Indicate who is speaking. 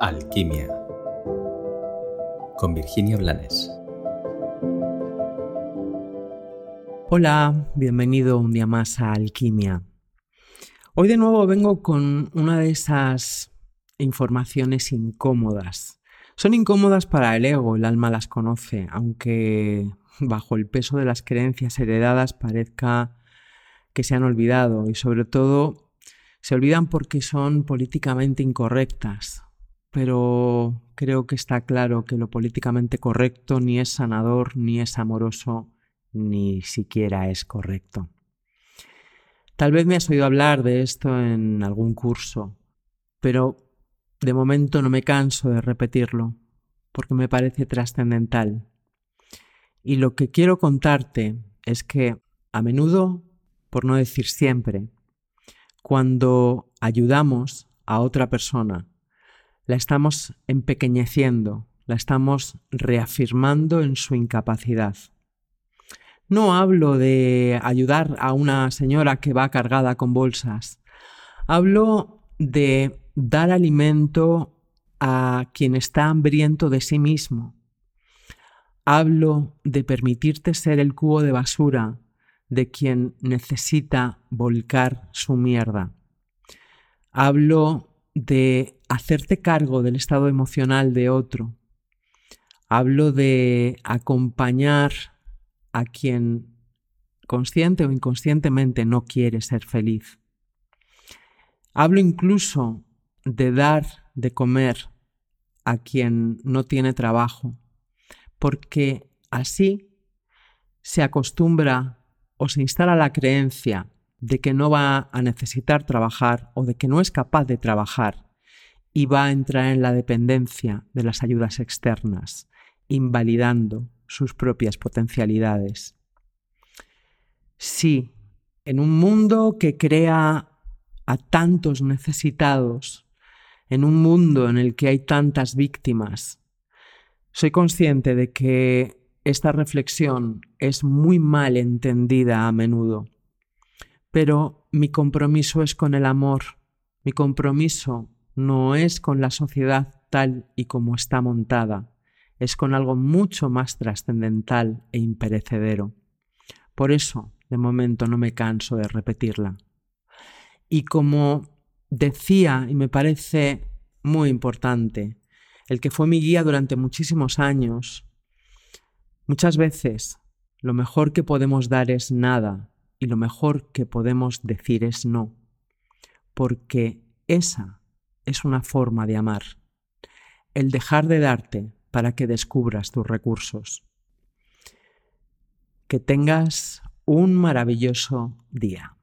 Speaker 1: Alquimia con Virginia Blanes.
Speaker 2: Hola, bienvenido un día más a Alquimia. Hoy de nuevo vengo con una de esas informaciones incómodas. Son incómodas para el ego, el alma las conoce, aunque bajo el peso de las creencias heredadas parezca que se han olvidado y sobre todo se olvidan porque son políticamente incorrectas. Pero creo que está claro que lo políticamente correcto ni es sanador, ni es amoroso, ni siquiera es correcto. Tal vez me has oído hablar de esto en algún curso, pero de momento no me canso de repetirlo, porque me parece trascendental. Y lo que quiero contarte es que a menudo, por no decir siempre, cuando ayudamos a otra persona, la estamos empequeñeciendo, la estamos reafirmando en su incapacidad. No hablo de ayudar a una señora que va cargada con bolsas. Hablo de dar alimento a quien está hambriento de sí mismo. Hablo de permitirte ser el cubo de basura de quien necesita volcar su mierda. Hablo de hacerte cargo del estado emocional de otro. Hablo de acompañar a quien consciente o inconscientemente no quiere ser feliz. Hablo incluso de dar de comer a quien no tiene trabajo, porque así se acostumbra o se instala la creencia de que no va a necesitar trabajar o de que no es capaz de trabajar y va a entrar en la dependencia de las ayudas externas, invalidando sus propias potencialidades. Sí, en un mundo que crea a tantos necesitados, en un mundo en el que hay tantas víctimas, soy consciente de que esta reflexión es muy mal entendida a menudo, pero mi compromiso es con el amor, mi compromiso no es con la sociedad tal y como está montada, es con algo mucho más trascendental e imperecedero. Por eso, de momento, no me canso de repetirla. Y como decía, y me parece muy importante, el que fue mi guía durante muchísimos años, muchas veces lo mejor que podemos dar es nada y lo mejor que podemos decir es no, porque esa es una forma de amar, el dejar de darte para que descubras tus recursos. Que tengas un maravilloso día.